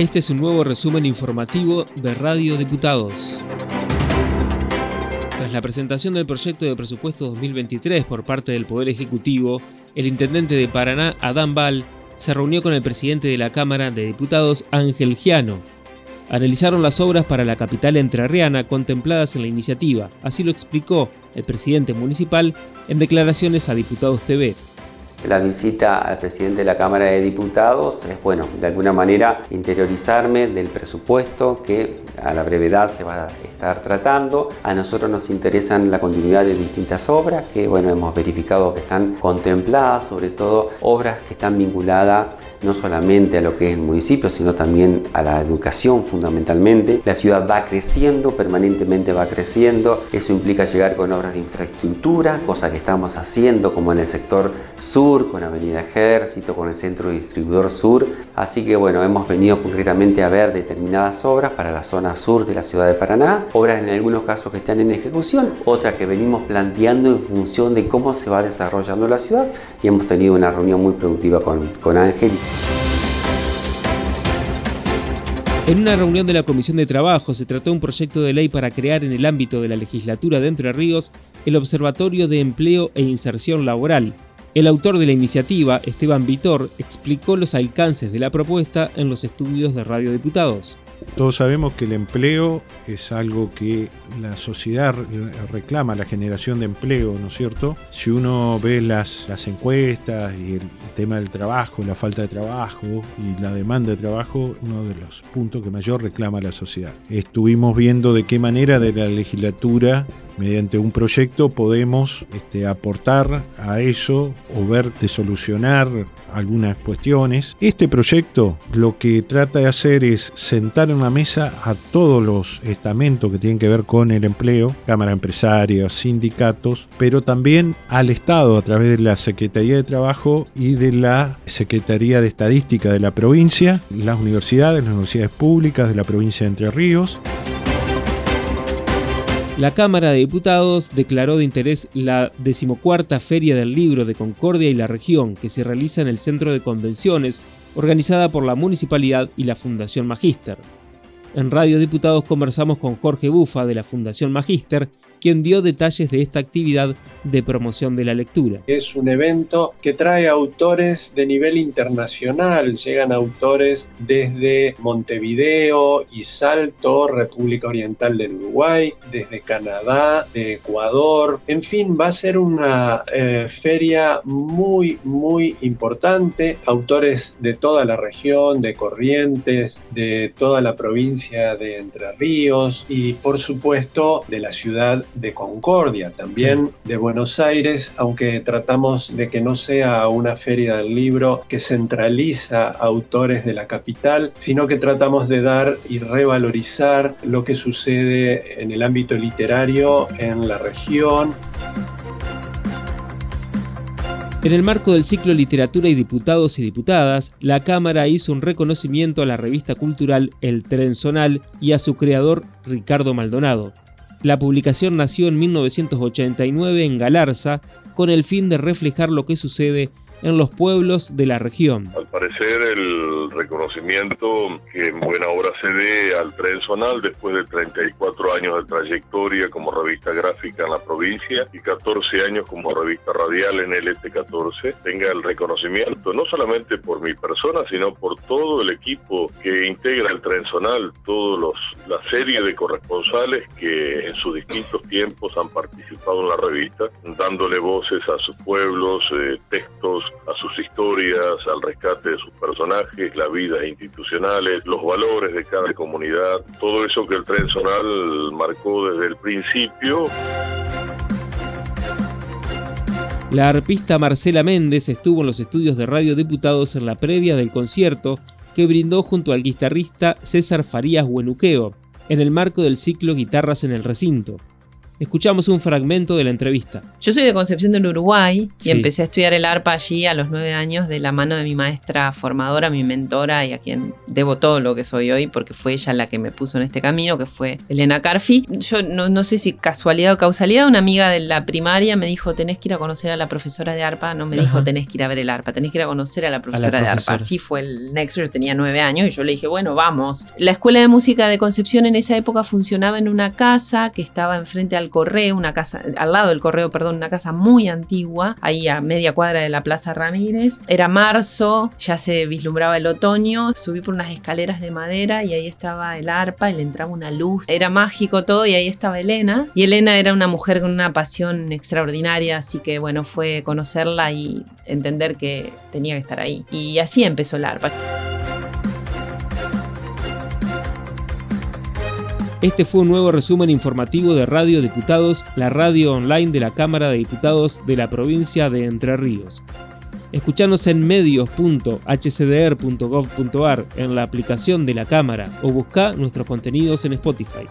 Este es un nuevo resumen informativo de Radio Diputados. Tras la presentación del proyecto de presupuesto 2023 por parte del Poder Ejecutivo, el intendente de Paraná, Adán Val, se reunió con el presidente de la Cámara de Diputados, Ángel Giano. Analizaron las obras para la capital entrerriana contempladas en la iniciativa, así lo explicó el presidente municipal en declaraciones a Diputados TV. La visita al presidente de la Cámara de Diputados es, bueno, de alguna manera interiorizarme del presupuesto que a la brevedad se va a estar tratando. A nosotros nos interesan la continuidad de distintas obras que, bueno, hemos verificado que están contempladas, sobre todo obras que están vinculadas no solamente a lo que es el municipio, sino también a la educación fundamentalmente. La ciudad va creciendo, permanentemente va creciendo. Eso implica llegar con obras de infraestructura, cosa que estamos haciendo como en el sector sur, con Avenida Ejército, con el Centro Distribuidor Sur. Así que bueno, hemos venido concretamente a ver determinadas obras para la zona sur de la ciudad de Paraná, obras en algunos casos que están en ejecución, otras que venimos planteando en función de cómo se va desarrollando la ciudad y hemos tenido una reunión muy productiva con, con Ángel. En una reunión de la Comisión de Trabajo se trató un proyecto de ley para crear en el ámbito de la legislatura de Entre Ríos el Observatorio de Empleo e Inserción Laboral. El autor de la iniciativa, Esteban Vitor, explicó los alcances de la propuesta en los estudios de Radio Diputados. Todos sabemos que el empleo es algo que la sociedad reclama, la generación de empleo, ¿no es cierto? Si uno ve las, encuestas y el tema del trabajo, la falta de trabajo y la demanda de trabajo, uno de los puntos que mayor reclama la sociedad. Estuvimos viendo de qué manera de la legislatura mediante un proyecto podemos este, aportar a eso o ver de solucionar algunas cuestiones. Este proyecto lo que trata de hacer es sentar en una mesa a todos los estamentos que tienen que ver con el empleo, cámara empresaria, sindicatos, pero también al Estado a través de la Secretaría de Trabajo y de la Secretaría de Estadística de la provincia, las universidades, las universidades públicas de la provincia de Entre Ríos. La Cámara de Diputados declaró de interés la decimocuarta Feria del Libro de Concordia y la región que se realiza en el Centro de Convenciones, organizada por la Municipalidad y la Fundación Magíster. En Radio Diputados conversamos con Jorge Bufa de la Fundación Magíster quien dio detalles de esta actividad de promoción de la lectura. Es un evento que trae autores de nivel internacional, llegan autores desde Montevideo y Salto, República Oriental del Uruguay, desde Canadá, de Ecuador, en fin, va a ser una eh, feria muy, muy importante, autores de toda la región, de Corrientes, de toda la provincia de Entre Ríos y por supuesto de la ciudad de Concordia, también de Buenos Aires, aunque tratamos de que no sea una feria del libro que centraliza autores de la capital, sino que tratamos de dar y revalorizar lo que sucede en el ámbito literario en la región. En el marco del ciclo Literatura y Diputados y Diputadas, la Cámara hizo un reconocimiento a la revista cultural El Tren Zonal y a su creador Ricardo Maldonado. La publicación nació en 1989 en Galarza con el fin de reflejar lo que sucede en los pueblos de la región. Parecer el reconocimiento que en buena hora se dé al tren zonal después de 34 años de trayectoria como revista gráfica en la provincia y 14 años como revista radial en el ET14 tenga el reconocimiento no solamente por mi persona sino por todo el equipo que integra el tren zonal, todos la serie de corresponsales que en sus distintos tiempos han participado en la revista, dándole voces a sus pueblos, eh, textos a sus historias, al rescate de sus personajes, las vidas institucionales, los valores de cada comunidad, todo eso que el tren zonal marcó desde el principio. La arpista Marcela Méndez estuvo en los estudios de Radio Diputados en la previa del concierto que brindó junto al guitarrista César Farías Buenuqueo, en el marco del ciclo Guitarras en el Recinto. Escuchamos un fragmento de la entrevista. Yo soy de Concepción del Uruguay y empecé a estudiar el arpa allí a los nueve años de la mano de mi maestra formadora, mi mentora y a quien debo todo lo que soy hoy porque fue ella la que me puso en este camino, que fue Elena Carfi. Yo no, sé si casualidad o causalidad, una amiga de la primaria me dijo, tenés que ir a conocer a la profesora de arpa, no me dijo, tenés que ir a ver el arpa, tenés que ir a conocer a la profesora, de arpa. Así fue el nexo, yo tenía nueve años y yo le dije, bueno, vamos. La escuela de música de Concepción en esa época funcionaba en una casa que estaba enfrente al correo, una casa, al lado del correo, perdón, una casa muy antigua, ahí a media cuadra de la Plaza Ramírez. Era marzo, ya se vislumbraba el otoño, subí por unas escaleras de madera y ahí estaba el arpa y le entraba una luz. Era mágico todo y ahí estaba Elena. Y Elena era una mujer con una pasión extraordinaria, así que bueno, fue conocerla y entender que tenía que estar ahí. Y así empezó el arpa. Este fue un nuevo resumen informativo de Radio Diputados, la radio online de la Cámara de Diputados de la provincia de Entre Ríos. Escuchanos en medios.hcdr.gov.ar en la aplicación de la Cámara o busca nuestros contenidos en Spotify.